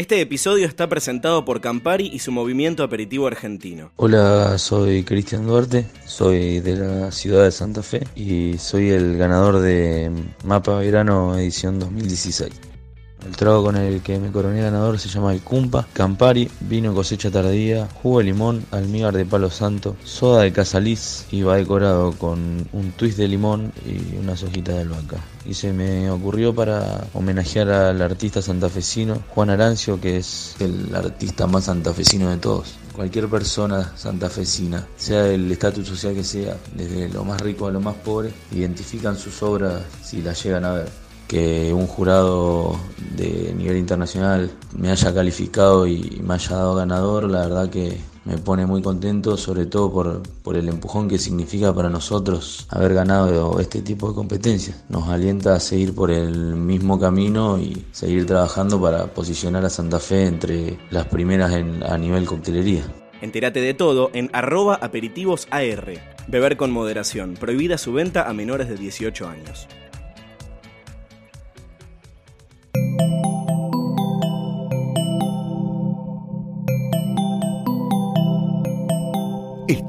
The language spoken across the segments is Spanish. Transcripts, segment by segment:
Este episodio está presentado por Campari y su movimiento aperitivo argentino. Hola, soy Cristian Duarte, soy de la ciudad de Santa Fe y soy el ganador de Mapa Verano edición 2016. El trago con el que me coroné ganador se llama el Cumpa, Campari, vino cosecha tardía, jugo de limón, almíbar de palo santo, soda de casaliz y va decorado con un twist de limón y unas hojitas de albahaca. Y se me ocurrió para homenajear al artista santafesino Juan Arancio, que es el artista más santafesino de todos cualquier persona santafesina, sea del estatus social que sea, desde lo más rico a lo más pobre, identifican sus obras si las llegan a ver que un jurado de nivel internacional me haya calificado y me haya dado ganador, la verdad que me pone muy contento, sobre todo por, por, el empujón que significa para nosotros haber ganado este tipo de competencias. Nos alienta a seguir por el mismo camino y seguir trabajando para posicionar a Santa Fe entre las primeras a nivel coctelería. Entérate de todo en arroba aperitivosAR. Beber con moderación. Prohibida su venta a menores de 18 años.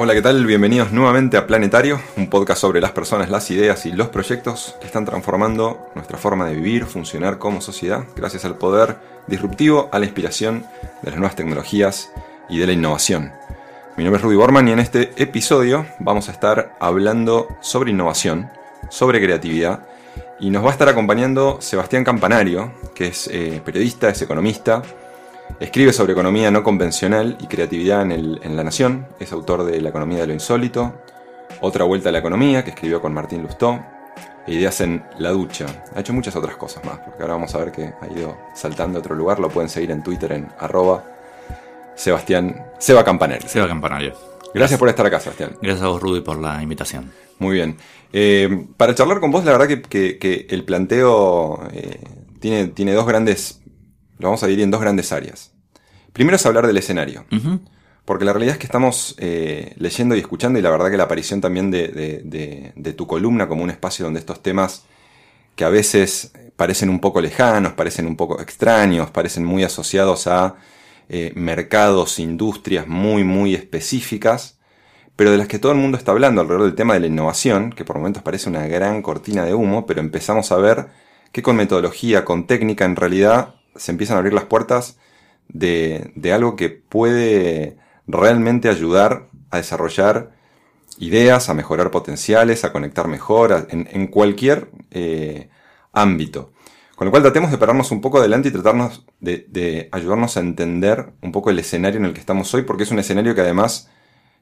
Hola, ¿qué tal? Bienvenidos nuevamente a Planetario, un podcast sobre las personas, las ideas y los proyectos que están transformando nuestra forma de vivir, funcionar como sociedad, gracias al poder disruptivo, a la inspiración de las nuevas tecnologías y de la innovación. Mi nombre es Rudy Borman y en este episodio vamos a estar hablando sobre innovación, sobre creatividad, y nos va a estar acompañando Sebastián Campanario, que es eh, periodista, es economista, Escribe sobre economía no convencional y creatividad en, La Nación. Es autor de La economía de lo insólito, Otra vuelta a la economía, que escribió con Martín Lustó, e Ideas en la ducha. Ha hecho muchas otras cosas más, porque ahora vamos a ver que ha ido saltando a otro lugar. Lo pueden seguir en Twitter en arroba Sebastián Seba Campanario. Seba Campanario. Gracias por estar acá, Sebastián. Gracias a vos, Rudy, por la invitación. Muy bien. Eh, para charlar con vos, la verdad que, el planteo eh, tiene, tiene dos grandes lo vamos a dividir en dos grandes áreas. Primero es hablar del escenario. Porque la realidad es que estamos eh, leyendo y escuchando, y la verdad que la aparición también de, tu columna como un espacio donde estos temas que a veces parecen un poco lejanos, parecen un poco extraños, parecen muy asociados a eh, mercados, industrias muy, muy específicas, pero de las que todo el mundo está hablando alrededor del tema de la innovación, que por momentos parece una gran cortina de humo, pero empezamos a ver que con metodología, con técnica, en realidad se empiezan a abrir las puertas de, algo que puede realmente ayudar a desarrollar ideas, a mejorar potenciales, a conectar mejor, en, cualquier eh, ámbito. Con lo cual tratemos de pararnos un poco adelante y tratarnos de, ayudarnos a entender un poco el escenario en el que estamos hoy, porque es un escenario que además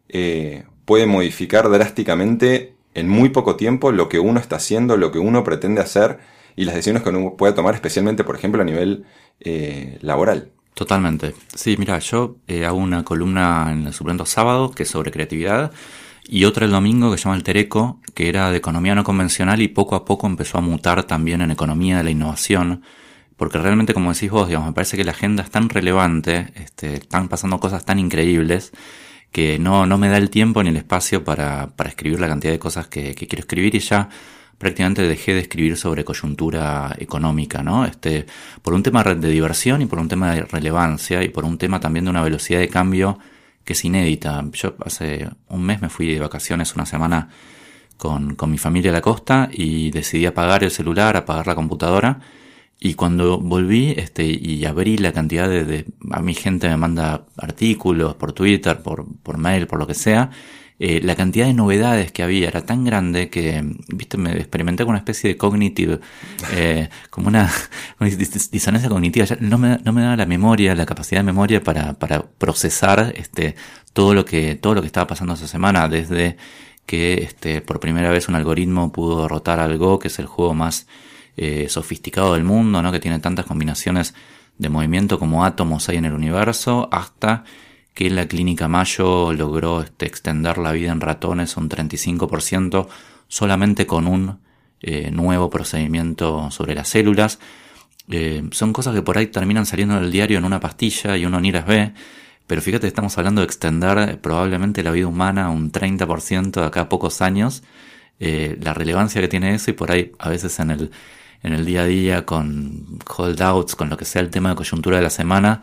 eh, puede modificar drásticamente en muy poco tiempo lo que uno está haciendo, lo que uno pretende hacer y las decisiones que uno puede tomar, especialmente, por ejemplo, a nivel eh, laboral. Totalmente. Sí, mira, yo eh, hago una columna en el suplemento sábado que es sobre creatividad y otra el domingo que se llama El Tereco, que era de economía no convencional y poco a poco empezó a mutar también en economía de la innovación. Porque realmente, como decís vos, digamos, me parece que la agenda es tan relevante, este, están pasando cosas tan increíbles, que no, no me da el tiempo ni el espacio para, para escribir la cantidad de cosas que, que quiero escribir y ya prácticamente dejé de escribir sobre coyuntura económica, ¿no? Este, por un tema de diversión y por un tema de relevancia y por un tema también de una velocidad de cambio que es inédita. Yo hace un mes me fui de vacaciones una semana con, con mi familia a la costa y decidí apagar el celular, apagar la computadora. Y cuando volví este, y abrí la cantidad de, de, A mi gente me manda artículos por Twitter, por, por mail, por lo que sea eh, la cantidad de novedades que había era tan grande que, viste, me experimenté con una especie de cognitive, eh, como una, disonancia cognitiva. no, me, no me daba la memoria, la capacidad de memoria para, para procesar este, todo, lo que, todo lo que estaba pasando esa semana, desde que este, por primera vez un algoritmo pudo derrotar al Go, que es el juego más eh, sofisticado del mundo, ¿no? Que tiene tantas combinaciones de movimiento como átomos hay en el universo, hasta que la clínica Mayo logró este, extender la vida en ratones un 35% solamente con un eh, nuevo procedimiento sobre las células. Eh, son cosas que por ahí terminan saliendo del diario en una pastilla y uno ni las ve. Pero fíjate, estamos hablando de extender probablemente la vida humana un 30% de acá a pocos años. Eh, la relevancia que tiene eso y por ahí a veces en el, en el día a día con holdouts, con lo que sea el tema de coyuntura de la semana,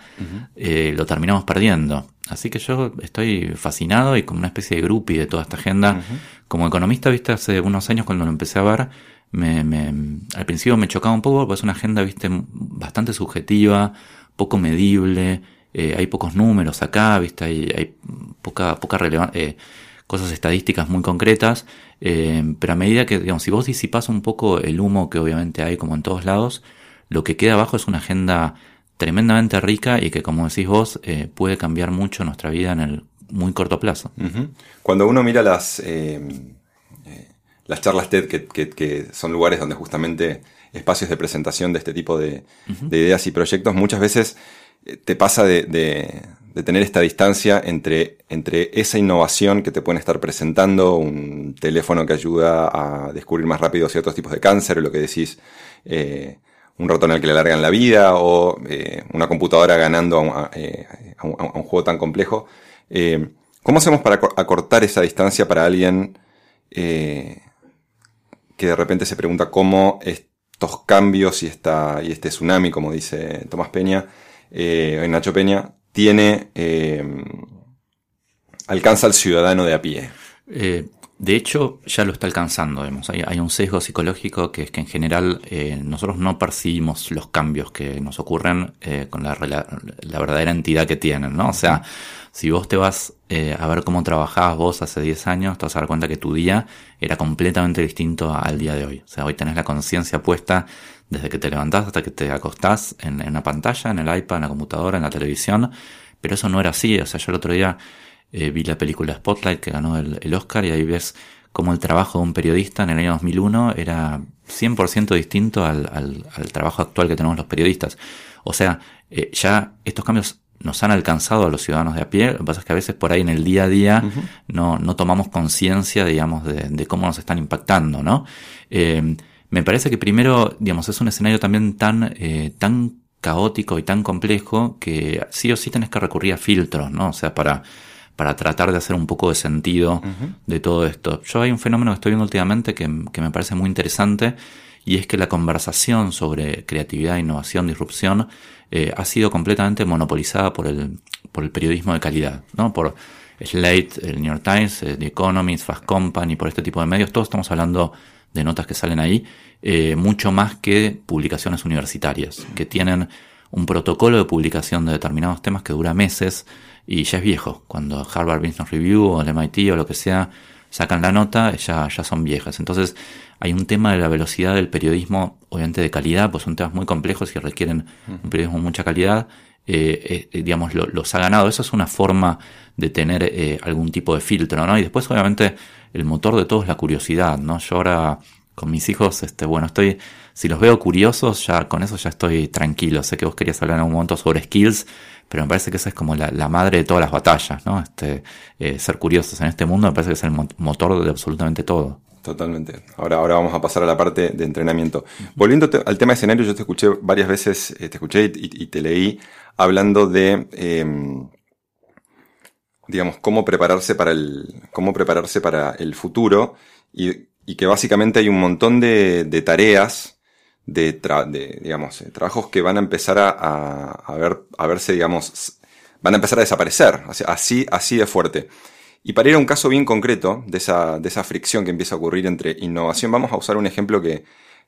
eh, lo terminamos perdiendo. Así que yo estoy fascinado y como una especie de groupie de toda esta agenda. Como economista, viste, hace unos años cuando lo empecé a ver, me, me, al principio me chocaba un poco, porque es una agenda, viste, bastante subjetiva, poco medible, eh, hay pocos números acá, viste, hay, hay poca, poca relevancia, eh, cosas estadísticas muy concretas, eh, pero a medida que, digamos, si vos disipas un poco el humo que obviamente hay como en todos lados, lo que queda abajo es una agenda tremendamente rica y que, como decís vos, eh, puede cambiar mucho nuestra vida en el muy corto plazo. Cuando uno mira las, eh, eh, las charlas TED, que, que, que, son lugares donde justamente espacios de presentación de este tipo de, uh -huh. de ideas y proyectos, muchas veces te pasa de, de, de, tener esta distancia entre, entre esa innovación que te pueden estar presentando, un teléfono que ayuda a descubrir más rápido ciertos tipos de cáncer, lo que decís, un ratón al que le alargan la vida, o eh, una computadora ganando a un, un juego tan complejo. Eh, ¿Cómo hacemos para acortar esa distancia para alguien eh, que de repente se pregunta cómo estos cambios y, esta, y este tsunami, como dice Tomás Peña, eh, Nacho Peña, tiene, eh, alcanza al ciudadano de a pie? De hecho, ya lo está alcanzando. Vemos. Hay, un sesgo psicológico que es que en general eh, nosotros no percibimos los cambios que nos ocurren eh, con la, la, la, verdadera entidad que tienen, ¿no? O sea, si vos te vas eh, a ver cómo trabajabas vos hace 10 años, te vas a dar cuenta que tu día era completamente distinto al día de hoy. O sea, hoy tenés la conciencia puesta desde que te levantás hasta que te acostás en, en una pantalla, en el iPad, en la computadora, en la televisión, pero eso no era así. O sea, yo el otro día eh, vi la película Spotlight que ganó el, el, Oscar y ahí ves cómo el trabajo de un periodista en el año 2001 era 100% distinto al, al, al, trabajo actual que tenemos los periodistas. O sea, eh, ya estos cambios nos han alcanzado a los ciudadanos de a pie. Lo que pasa es que a veces por ahí en el día a día uh -huh. no, no tomamos conciencia, digamos, de, de, cómo nos están impactando, ¿no? Eh, me parece que primero, digamos, es un escenario también tan, eh, tan caótico y tan complejo que sí o sí tenés que recurrir a filtros, ¿no? O sea, para, para tratar de hacer un poco de sentido uh -huh. de todo esto. Yo hay un fenómeno que estoy viendo últimamente que, que, me parece muy interesante y es que la conversación sobre creatividad, innovación, disrupción eh, ha sido completamente monopolizada por el, por el periodismo de calidad, ¿no? Por Slate, el New York Times, eh, The Economist, Fast Company, por este tipo de medios, todos estamos hablando de notas que salen ahí, eh, mucho más que publicaciones universitarias, que tienen un protocolo de publicación de determinados temas que dura meses, y ya es viejo. Cuando Harvard Business Review o el MIT o lo que sea sacan la nota, ya, ya son viejas. Entonces hay un tema de la velocidad del periodismo, obviamente de calidad, pues son temas muy complejos y requieren un periodismo de mucha calidad. Eh, eh, digamos, lo, los ha ganado. Eso es una forma de tener eh, algún tipo de filtro, ¿no? Y después, obviamente, el motor de todo es la curiosidad, ¿no? Yo ahora con mis hijos, este, bueno, estoy, si los veo curiosos, ya con eso ya estoy tranquilo. Sé que vos querías hablar en algún momento sobre skills, pero me parece que esa es como la, la madre de todas las batallas, ¿no? Este, eh, ser curiosos en este mundo me parece que es el motor de absolutamente todo. Totalmente. Ahora, ahora vamos a pasar a la parte de entrenamiento. Volviendo al tema de escenario, yo te escuché varias veces, eh, te escuché y, y, te leí hablando de, eh, digamos, cómo prepararse para el, cómo prepararse para el futuro y, y que básicamente hay un montón de, de tareas de, de, digamos, eh, trabajos que van a empezar a, a, a, ver, a verse, digamos, van a empezar a desaparecer, así, así de fuerte. Y para ir a un caso bien concreto de esa, de esa fricción que empieza a ocurrir entre innovación, vamos a usar un ejemplo que,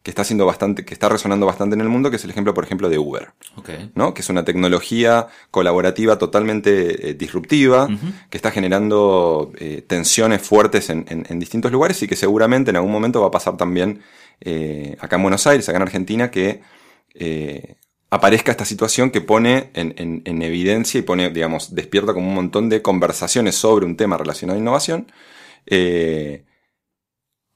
que está haciendo bastante, que está resonando bastante en el mundo, que es el ejemplo, por ejemplo, de Uber. Okay. ¿no? Que es una tecnología colaborativa totalmente eh, disruptiva, uh -huh. que está generando eh, tensiones fuertes en, en, en, distintos lugares y que seguramente en algún momento va a pasar también eh, acá en Buenos Aires, acá en Argentina, que eh, aparezca esta situación que pone en, en, en, evidencia y pone, digamos, despierta como un montón de conversaciones sobre un tema relacionado a innovación, eh,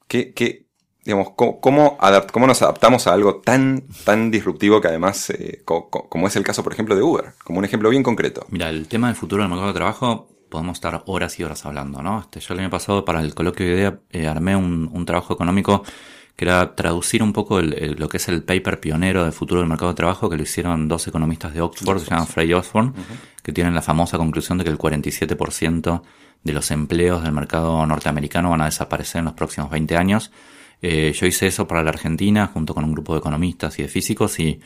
que, digamos, cómo, cómo, nos adaptamos a algo tan, tan disruptivo que además, co- co- como es el caso, por ejemplo, de Uber, como un ejemplo bien concreto. Mira, el tema del futuro del mercado de trabajo podemos estar horas y horas hablando, ¿no? Este, yo el año pasado para el coloquio de idea armé un trabajo económico que era traducir un poco el- el- lo que es el paper pionero del futuro del mercado de trabajo que lo hicieron dos economistas de Oxford, se llaman Frey y Osborne, que tienen la famosa conclusión de que el 47% de los empleos del mercado norteamericano van a desaparecer en los próximos 20 años. Eh, yo hice eso para la Argentina junto con un grupo de economistas y de físicos y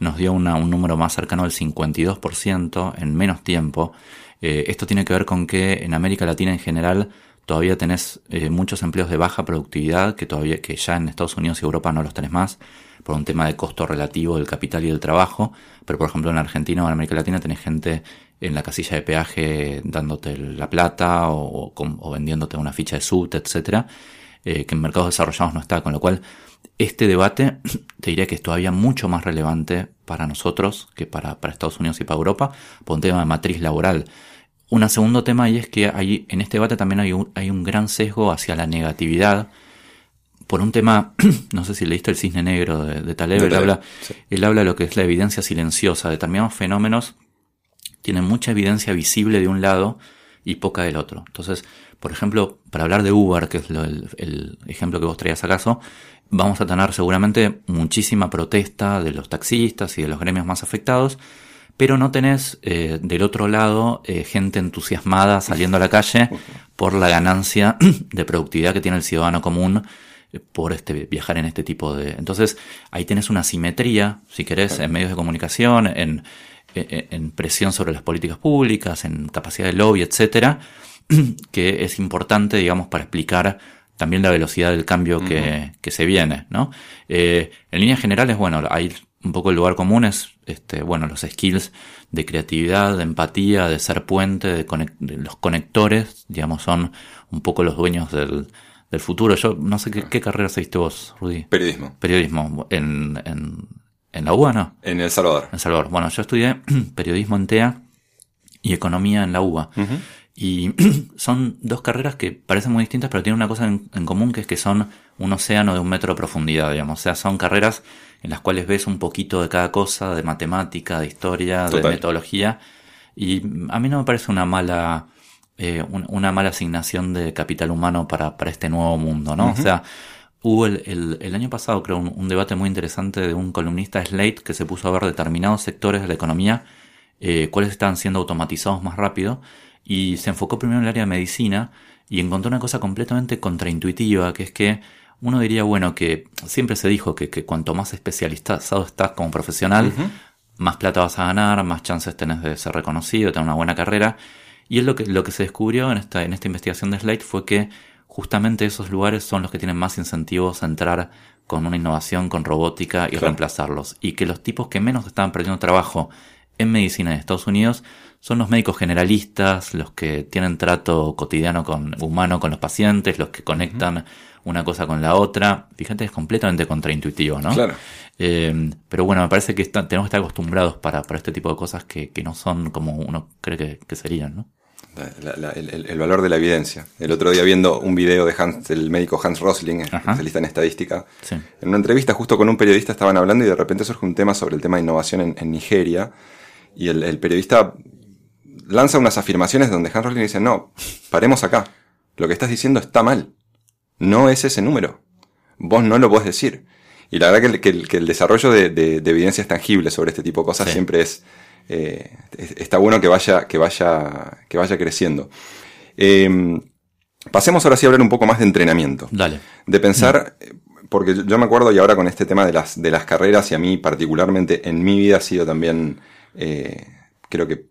nos dio una- un número más cercano del 52% en menos tiempo. Eh, esto tiene que ver con que en América Latina en general todavía tenés eh, muchos empleos de baja productividad que todavía que ya en Estados Unidos y Europa no los tenés más por un tema de costo relativo del capital y del trabajo, pero por ejemplo en Argentina o en América Latina tenés gente en la casilla de peaje dándote la plata o, vendiéndote una ficha de SUT, etcétera, eh, que en mercados desarrollados no está, con lo cual este debate te diría que es todavía mucho más relevante para nosotros que para, para Estados Unidos y para Europa por un tema de matriz laboral. Un segundo tema y es que hay, en este debate también hay un, hay un gran sesgo hacia la negatividad por un tema, no sé si leíste el cisne negro de, de Taleb, De él, Taleb, habla, sí. él habla de lo que es la evidencia silenciosa. Determinados fenómenos tienen mucha evidencia visible de un lado y poca del otro. Entonces, por ejemplo, para hablar de Uber, que es lo- el, el ejemplo que vos traías acaso, vamos a tener seguramente muchísima protesta de los taxistas y de los gremios más afectados, pero no tenés eh, del otro lado eh, gente entusiasmada saliendo a la calle por la ganancia de productividad que tiene el ciudadano común eh, por este viajar en este tipo de entonces ahí tenés una simetría si querés en medios de comunicación en, en, en presión sobre las políticas públicas en capacidad de lobby etcétera que es importante digamos para explicar también la velocidad del cambio que, que se viene no Eh, en líneas generales bueno hay un poco el lugar común es este bueno los skills de creatividad de empatía de ser puente de, conec- de los conectores digamos son un poco los dueños del, del futuro yo no sé qué, qué carrera seguiste vos Rudy Periodismo. periodismo en, en, en la UBA no En El Salvador. en Salvador. Bueno, yo estudié periodismo en TEA y economía en la UBA. Y son dos carreras que parecen muy distintas, pero tienen una cosa en, en común, que es que son un océano de un metro de profundidad, digamos. O sea, son carreras en las cuales ves un poquito de cada cosa, de matemática, de historia, de metodología. Y a mí no me parece una mala, eh, un- una mala asignación de capital humano para, para este nuevo mundo, ¿no? O sea, hubo el, el- el año pasado, creo, un, un debate muy interesante de un columnista Slate que se puso a ver determinados sectores de la economía, eh, cuáles estaban siendo automatizados más rápido, y se enfocó primero en el área de medicina y encontró una cosa completamente contraintuitiva, que es que uno diría, bueno, que siempre se dijo que, que cuanto más especializado estás como profesional, más plata vas a ganar, más chances tenés de ser reconocido, de tener una buena carrera. Y es lo que, lo que se descubrió en esta, en esta investigación de Slate fue que justamente esos lugares son los que tienen más incentivos a entrar con una innovación, con robótica y Claro. reemplazarlos. Y que los tipos que menos estaban perdiendo trabajo en medicina en Estados Unidos son los médicos generalistas, los que tienen trato cotidiano con humano con los pacientes, los que conectan una cosa con la otra. Fíjate, es completamente contraintuitivo, ¿no? Claro. Eh, pero bueno, me parece que está- tenemos que estar acostumbrados para, para este tipo de cosas que, que no son como uno cree que, que serían, ¿no? La- la- el, el- valor de la evidencia. El otro día viendo un video de Hans, del médico Hans Rosling, especialista en estadística, Sí. en una entrevista justo con un periodista estaban hablando y de repente surge un tema sobre el tema de innovación en, en Nigeria y el, el periodista lanza unas afirmaciones donde Hans Rosling dice, no, paremos acá, lo que estás diciendo está mal, no es ese número, vos no lo podés decir. Y la verdad que el, que el- que el desarrollo de, de- de evidencias tangibles sobre este tipo de cosas Sí. siempre es, eh, es- está bueno que vaya, que vaya, que vaya creciendo. Eh, pasemos ahora sí a hablar un poco más de entrenamiento Dale. de pensar, eh, porque yo- yo me acuerdo y ahora con este tema de las, de las carreras y a mí particularmente en mi vida ha sido también, eh, creo que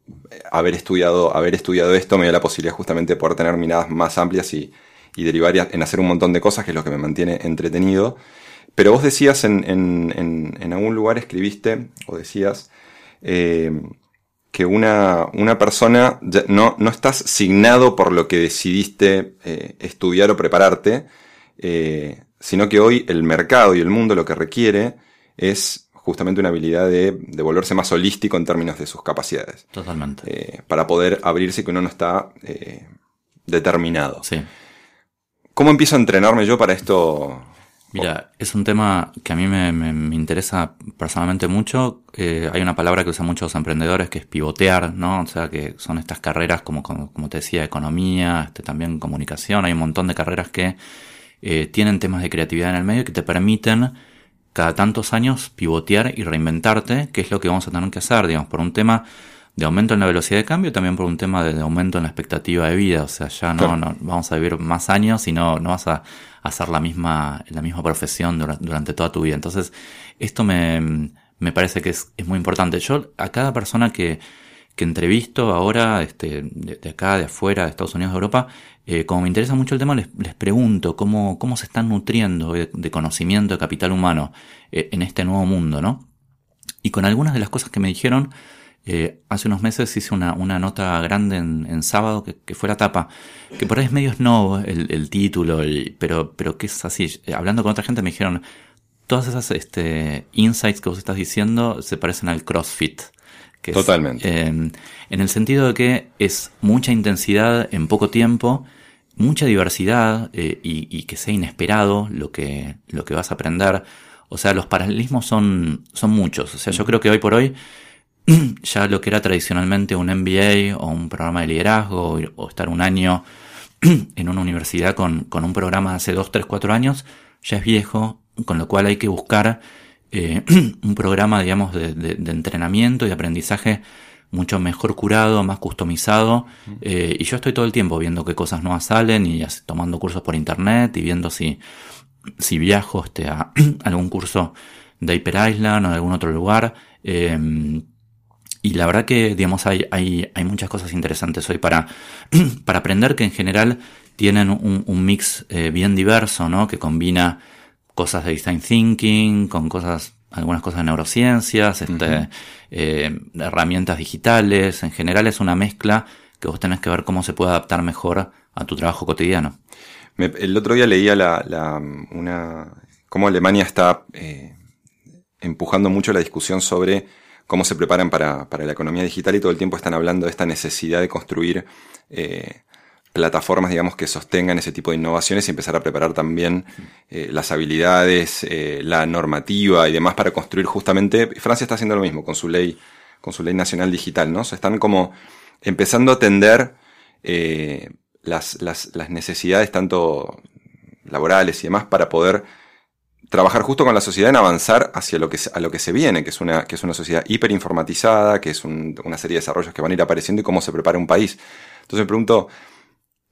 haber estudiado, haber estudiado esto me dio la posibilidad justamente de poder tener miradas más amplias y, derivar en hacer un montón de cosas que es lo que me mantiene entretenido. Pero vos decías en, en, en, en algún lugar, escribiste o decías eh, que una, una persona no, no estás signado por lo que decidiste eh, estudiar o prepararte, eh, sino que hoy el mercado y el mundo lo que requiere es justamente una habilidad de, de volverse más holístico en términos de sus capacidades, Totalmente. eh, para poder abrirse que uno no está eh, determinado. Sí. ¿Cómo empiezo a entrenarme yo para esto, Mira, es un tema que a mí me, me, interesa personalmente mucho. Eh, hay una palabra que usan muchos emprendedores que es pivotear, ¿no? O sea, que son estas carreras como, como, te decía, economía, este, también comunicación. Hay un montón de carreras que eh, tienen temas de creatividad en el medio que te permiten cada tantos años pivotear y reinventarte, que es lo que vamos a tener que hacer, digamos, por un tema de aumento en la velocidad de cambio, también por un tema de, aumento en la expectativa de vida. O sea, ya no, no vamos a vivir más años y no, no vas a hacer la misma, la misma profesión durante, toda tu vida. Entonces, esto me, me parece que es, es, muy importante. Yo, a cada persona que, que entrevisto ahora, este, de, acá, de afuera, de Estados Unidos, de Europa, eh, como me interesa mucho el tema, les, les pregunto cómo, cómo se están nutriendo de, conocimiento, de capital humano eh, en este nuevo mundo, ¿no? Y con algunas de las cosas que me dijeron, eh, hace unos meses hice una, una nota grande en, sábado que, fue la tapa, que por ahí es medio snow el, el título, pero, pero que es así. Hablando con otra gente me dijeron, todas esas este, insights que vos estás diciendo se parecen al CrossFit. Que Totalmente. en el sentido de que es mucha intensidad en poco tiempo, mucha diversidad eh, y, y, que sea inesperado lo que, lo que vas a aprender. O sea, los paralelismos son, son muchos. O sea, yo creo que hoy por hoy ya lo que era tradicionalmente un MBA o un programa de liderazgo o, estar un año en una universidad con, con, un programa de hace 2, 3, 4 años, ya es viejo, con lo cual hay que buscar eh, un programa, digamos, de, entrenamiento y aprendizaje mucho mejor curado, más customizado. Eh, y yo estoy todo el tiempo viendo qué cosas nuevas salen y tomando cursos por internet y viendo si, si viajo este, a algún curso de Hyper Island o de algún otro lugar. Eh, y la verdad que, digamos, hay, hay, hay muchas cosas interesantes hoy para, para aprender que en general tienen un, un mix eh, bien diverso, ¿no? Que combina cosas de design thinking con cosas, algunas cosas de neurociencias, este, eh, herramientas digitales. En general es una mezcla que vos tenés que ver cómo se puede adaptar mejor a tu trabajo cotidiano. el otro día leía la, la, una, cómo Alemania está eh, empujando mucho la discusión sobre cómo se preparan para, para, la economía digital y todo el tiempo están hablando de esta necesidad de construir eh, plataformas, digamos, que sostengan ese tipo de innovaciones y empezar a preparar también eh, las habilidades, eh, la normativa y demás para construir justamente. Francia está haciendo lo mismo con su ley, con su ley nacional digital, ¿no? Se están como empezando a atender eh, las, las, necesidades tanto laborales y demás para poder trabajar justo con la sociedad en avanzar hacia lo que, a lo que se viene, que es una, que es una sociedad hiperinformatizada, que es una serie de desarrollos que van a ir apareciendo y cómo se prepara un país. Entonces me pregunto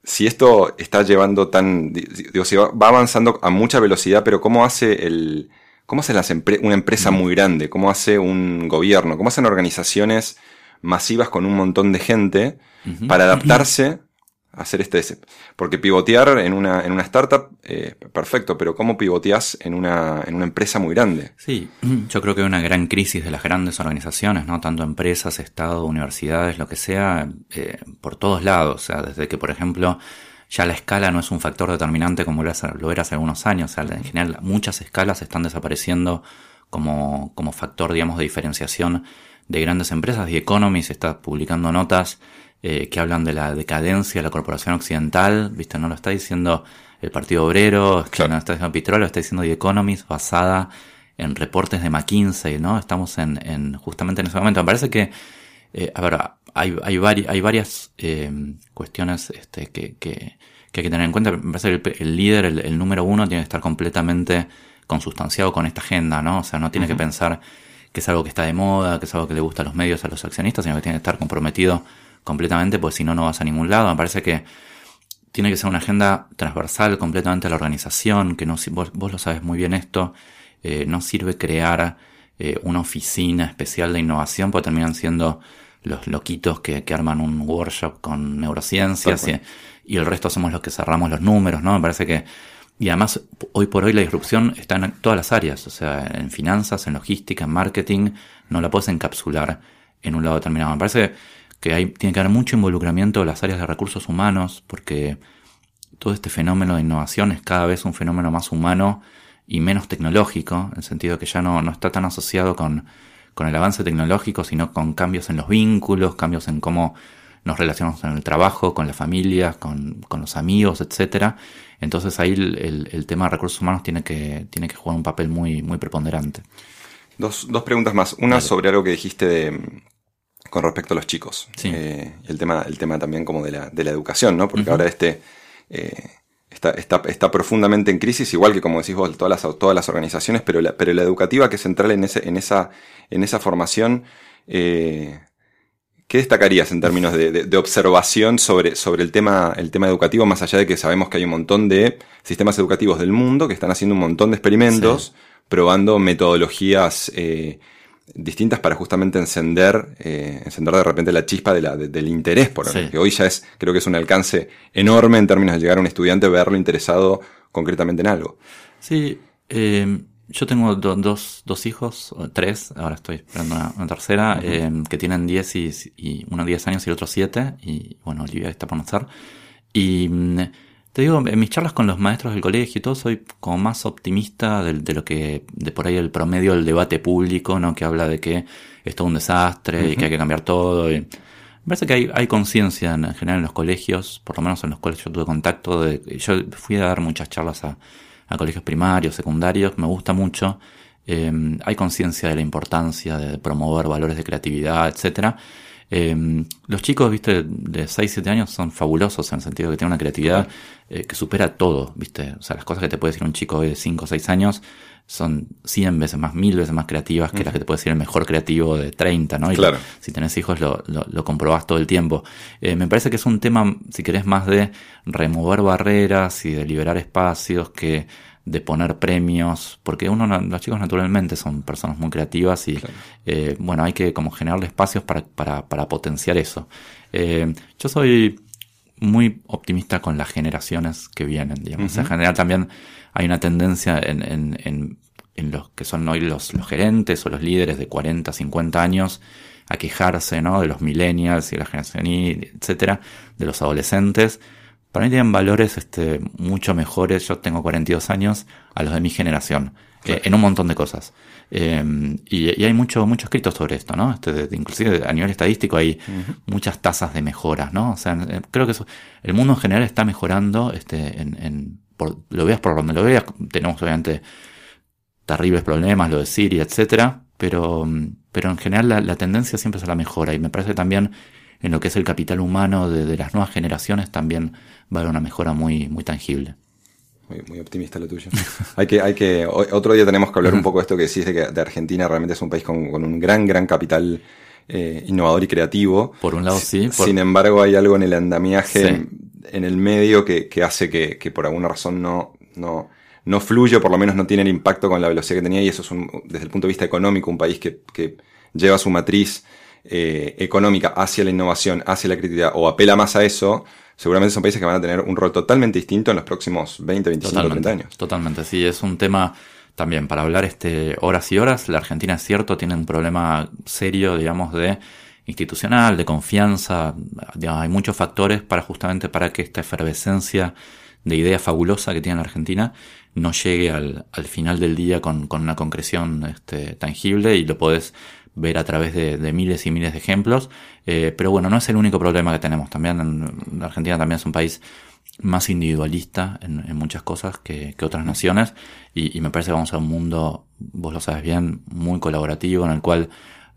si esto está llevando tan, digo, si va, avanzando a mucha velocidad, pero cómo hace el, cómo hace las una empresa muy grande, cómo hace un gobierno, cómo hacen organizaciones masivas con un montón de gente para adaptarse hacer este, porque pivotear en una, en una startup, eh, perfecto, pero ¿cómo pivoteas en una, en una empresa muy grande? Sí, yo creo que hay una gran crisis de las grandes organizaciones, ¿no? Tanto empresas, Estado, universidades, lo que sea, eh, por todos lados. O sea, desde que, por ejemplo, ya la escala no es un factor determinante como lo era hace algunos años. O sea, en general, muchas escalas están desapareciendo como, como factor, digamos, de diferenciación de grandes empresas. The Economist está publicando notas eh, que hablan de la decadencia de la corporación occidental, ¿viste? No lo está diciendo el Partido Obrero, no lo está diciendo Pitrol, lo está diciendo The Economist, basada en reportes de McKinsey, ¿no? Estamos en, en justamente en ese momento. Me parece que, eh, a ver, hay, hay, hay varias eh, cuestiones este, que, que, que, hay que tener en cuenta. Me parece que el, líder, el, número uno, tiene que estar completamente consustanciado con esta agenda, ¿no? O sea, no tiene que pensar que es algo que está de moda, que es algo que le gusta a los medios, a los accionistas, sino que tiene que estar comprometido completamente, pues si no, no vas a ningún lado. Me parece que tiene que ser una agenda transversal completamente a la organización, que no, vos, vos lo sabes muy bien esto, eh, no sirve crear eh, una oficina especial de innovación, porque terminan siendo los loquitos que, que arman un workshop con neurociencias y, y, el resto somos los que cerramos los números, ¿no? Me parece que... Y además, hoy por hoy la disrupción está en todas las áreas, o sea, en finanzas, en logística, en marketing, no la puedes encapsular en un lado determinado. Me parece que hay, tiene que haber mucho involucramiento de las áreas de recursos humanos, porque todo este fenómeno de innovación es cada vez un fenómeno más humano y menos tecnológico, en el sentido que ya no, no está tan asociado con, con el avance tecnológico, sino con cambios en los vínculos, cambios en cómo nos relacionamos en el trabajo, con la familia, con, con los amigos, etcétera. Entonces ahí el, el, tema de recursos humanos tiene que, tiene que jugar un papel muy, muy preponderante. Dos, dos preguntas más. Una sobre algo que dijiste de, con respecto a los chicos. Sí. Eh, el, tema, el tema también como de la, de la educación, ¿no? Porque ahora este eh, está, está, está, profundamente en crisis, igual que como decís vos, todas las, todas las organizaciones, pero la, pero la educativa que es central en, ese, en, esa, en esa formación, eh, ¿qué destacarías en términos de, de, observación sobre, sobre el, tema, el tema educativo, más allá de que sabemos que hay un montón de sistemas educativos del mundo que están haciendo un montón de experimentos, probando metodologías eh, distintas para justamente encender, eh, encender de repente la chispa de la, del interés por el que hoy ya es, creo que es un alcance enorme en términos de llegar a un estudiante, verlo interesado concretamente en algo. Sí, eh, yo tengo dos, dos hijos, tres, ahora estoy esperando una, tercera, eh, que tienen 10 y, y, uno 10 años y el otro 7, y bueno, Olivia está por nacer. Y mm, te digo, en mis charlas con los maestros del colegio y todo, soy como más optimista de, de, lo que, de por ahí el promedio del debate público, ¿no? Que habla de que es todo un desastre y que hay que cambiar todo. Y me parece que hay, hay conciencia en, general en los colegios, por lo menos en los cuales yo tuve contacto. De, yo fui a dar muchas charlas a, a colegios primarios, secundarios, me gusta mucho. Eh, hay conciencia de la importancia de promover valores de creatividad, etcétera. Eh, los chicos, viste, de 6, 7 años son fabulosos en el sentido de que tienen una creatividad eh, que supera todo, viste. O sea, las cosas que te puede decir un chico de 5 o 6 años son 100 veces más, 1000 veces más creativas que las que te puede decir el mejor creativo de 30, ¿no? Y claro. si tenés hijos lo, lo, lo comprobás todo el tiempo. Eh, me parece que es un tema, si querés, más de remover barreras y de liberar espacios que de poner premios, porque uno, los chicos naturalmente son personas muy creativas y claro. eh, bueno, hay que como generarle espacios para, para, para potenciar eso. Eh, yo soy muy optimista con las generaciones que vienen, digamos. Uh -huh. En general también hay una tendencia en, en, en, en los que son hoy los, los, gerentes o los líderes de 40, 50 años a quejarse, ¿no? De los millennials y la generación Y, etcétera, de los adolescentes para mí tienen valores este, mucho mejores, yo tengo 42 años, a los de mi generación, claro. eh, en un montón de cosas. Eh, y, y, hay mucho, mucho escrito sobre esto, ¿no? Este, de, inclusive a nivel estadístico hay uh -huh. muchas tasas de mejoras, ¿no? O sea, creo que eso, el mundo en general está mejorando, este, en, en por, lo veas por donde lo veas, tenemos obviamente terribles problemas, lo de Siria, etcétera, pero, pero en general la, la tendencia siempre es a la mejora y me parece también en lo que es el capital humano de, de las nuevas generaciones también va a haber una mejora muy, muy tangible. Muy, muy, optimista lo tuyo. hay que, hay que, otro día tenemos que hablar un poco de esto que decís de que de Argentina realmente es un país con, con un gran, gran capital eh, innovador y creativo. Por un lado, sí. Por... Sin embargo, hay algo en el andamiaje sí. en el medio que, que hace que, que, por alguna razón no, no, no fluye, o por lo menos no tiene el impacto con la velocidad que tenía, y eso es un, desde el punto de vista económico, un país que, que lleva su matriz eh, económica hacia la innovación, hacia la creatividad, o apela más a eso, seguramente son países que van a tener un rol totalmente distinto en los próximos 20, 25, totalmente, 30 años. Totalmente, sí, es un tema también para hablar este horas y horas. La Argentina es cierto, tiene un problema serio, digamos, de institucional, de confianza. Digamos, hay muchos factores para justamente para que esta efervescencia de idea fabulosa que tiene la Argentina no llegue al, al final del día con, con una concreción este, tangible y lo podés ver a través de, miles y miles de ejemplos. Eh, pero bueno, no es el único problema que tenemos. También en, Argentina también es un país más individualista en, en muchas cosas que, que otras naciones y, me parece que vamos a un mundo, vos lo sabes bien, muy colaborativo en el cual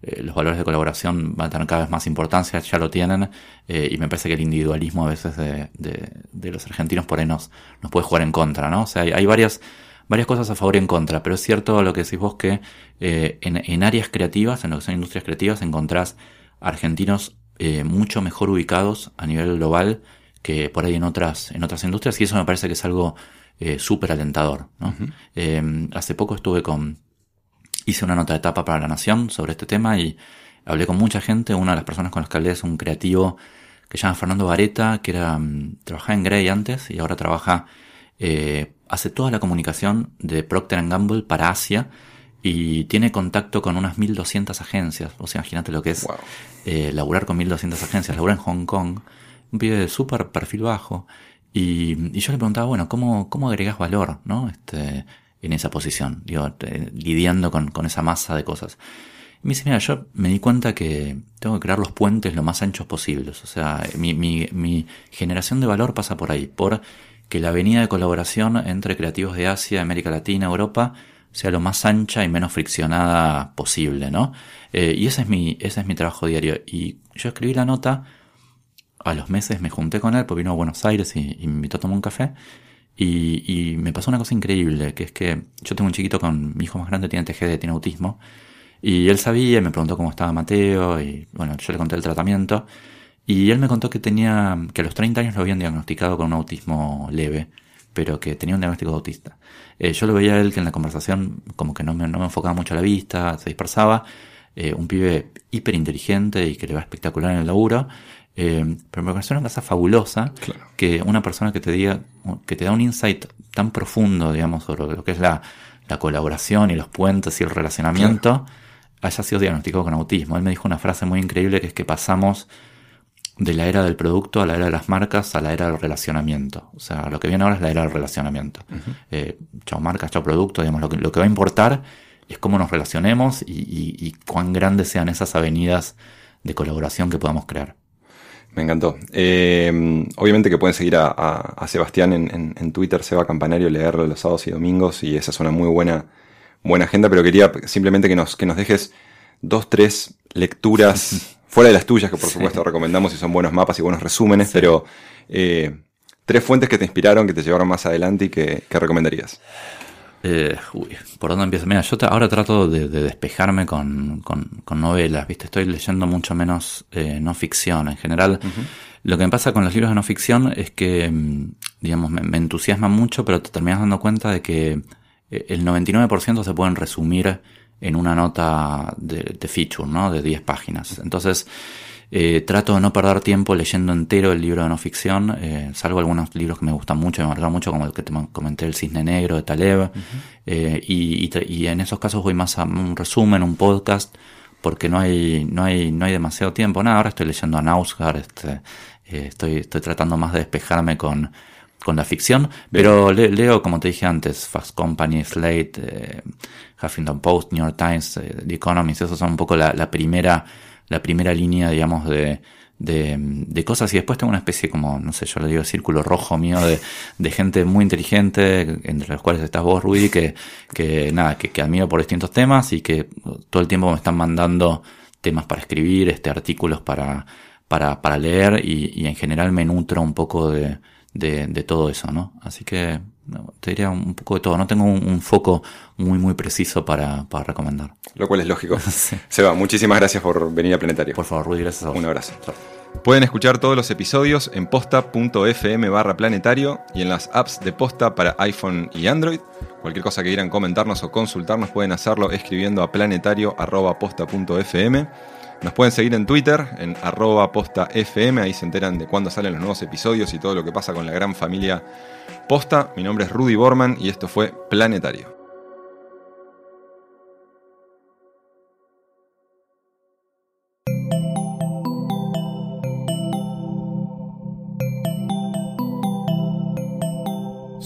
eh, los valores de colaboración van a tener cada vez más importancia, ya lo tienen eh, y me parece que el individualismo a veces de, de, los argentinos por ahí nos, puede jugar en contra, ¿no? O sea, hay varias varias cosas a favor y en contra, pero es cierto lo que decís vos que eh, en, en, áreas creativas, en lo que son industrias creativas, encontrás argentinos eh, mucho mejor ubicados a nivel global que por ahí en otras, en otras industrias y eso me parece que es algo eh, súper alentador. ¿no? Uh -huh. hace poco estuve con, hice una nota de etapa para La Nación sobre este tema y hablé con mucha gente, una de las personas con las que hablé es un creativo que se llama Fernando Vareta, que era, um, trabajaba en Grey antes y ahora trabaja eh, hace toda la comunicación de Procter Gamble para Asia y tiene contacto con unas 1200 agencias. O sea, imagínate lo que es wow. eh, laburar con 1200 agencias. Labura en Hong Kong, un pibe de súper perfil bajo. Y, y, yo le preguntaba, bueno, ¿cómo, cómo agregas valor, no? Este, en esa posición, digo, eh, lidiando con, con esa masa de cosas. me dice, mira, yo me di cuenta que tengo que crear los puentes lo más anchos posibles. O sea, mi, mi, mi generación de valor pasa por ahí, por que la avenida de colaboración entre creativos de Asia, América Latina, Europa, sea lo más ancha y menos friccionada posible, ¿no? Eh, y ese es, mi, ese es mi trabajo diario. Y yo escribí la nota, a los meses me junté con él, porque vino a Buenos Aires y, me invitó a tomar un café. Y, y, me pasó una cosa increíble, que es que yo tengo un chiquito con mi hijo más grande, tiene TGD, tiene autismo. Y él sabía, me preguntó cómo estaba Mateo, y bueno, yo le conté el tratamiento. Y él me contó que tenía, que a los 30 años lo habían diagnosticado con un autismo leve, pero que tenía un diagnóstico de autista. Eh, yo lo veía a él que en la conversación como que no me, no me enfocaba mucho la vista, se dispersaba. Eh, un pibe hiper inteligente y que le va espectacular en el laburo. Eh, pero me pareció una cosa fabulosa que una persona que te diga, que te da un insight tan profundo, digamos, sobre lo que es la, la colaboración y los puentes y el relacionamiento, haya sido diagnosticado con autismo. Él me dijo una frase muy increíble que es que pasamos de la era del producto a la era de las marcas a la era del relacionamiento. O sea, lo que viene ahora es la era del relacionamiento. Eh, chao marcas, chao producto, digamos, lo que, lo que va a importar es cómo nos relacionemos y, cuán grandes sean esas avenidas de colaboración que podamos crear. Me encantó. Eh, obviamente que pueden seguir a, Sebastián en, en, Twitter, Seba Campanario, leerlo los sábados y domingos, y esa es una muy buena, buena agenda, pero quería simplemente que nos, que nos dejes dos, tres lecturas Fuera de las tuyas, que por supuesto recomendamos y son buenos mapas y buenos resúmenes, pero eh, tres fuentes que te inspiraron, que te llevaron más adelante y que, recomendarías. Eh, uy, ¿por dónde empiezo? Mira, yo ahora trato de, despejarme con, novelas, ¿viste? Estoy leyendo mucho menos eh, no ficción. En general, lo que me pasa con los libros de no ficción es que, mm, digamos, me, me entusiasma mucho, pero te terminas dando cuenta de que el 99% se pueden resumir en una nota de, feature, ¿no? De 10 páginas. Entonces, eh, trato de no perder tiempo leyendo entero el libro de no ficción, eh, salvo algunos libros que me gustan mucho, me marcan mucho, como el que te comenté, El Cisne Negro de Taleb, eh, y, y, en esos casos voy más a un resumen, un podcast, porque no hay, no hay, no hay demasiado tiempo. Nada, ahora estoy leyendo a Nausgar, este, estoy, estoy tratando más de despejarme con, con la ficción, pero leo, como te dije antes, Fast Company, Slate, eh, Huffington Post, New York Times, eh, The Economist, esos son un poco la, primera, la primera línea, digamos, de, de, cosas. Y después tengo una especie como, no sé, yo le digo círculo rojo mío de, de gente muy inteligente, entre los cuales estás vos, Rudy, que, que nada, que, que admiro por distintos temas y que todo el tiempo me están mandando temas para escribir, este, artículos para, para, para leer y, y en general me nutro un poco de, de, todo eso, ¿no? Así que te diría un poco de todo. No tengo un, foco muy, muy preciso para, recomendar. Lo cual es lógico. Seba, muchísimas gracias por venir a Planetario. Por favor, Rudy, gracias a vos. Un abrazo. Pueden escuchar todos los episodios en posta.fm barra planetario y en las apps de posta para iPhone y Android. Cualquier cosa que quieran comentarnos o consultarnos pueden hacerlo escribiendo a planetario.posta.fm. Nos pueden seguir en Twitter, en arroba posta FM, ahí se enteran de cuándo salen los nuevos episodios y todo lo que pasa con la gran familia Posta. Mi nombre es Rudy Borman y esto fue Planetario.